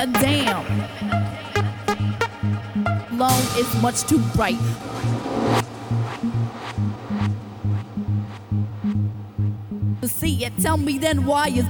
a damn. Long is much too bright. To see it, tell me then why is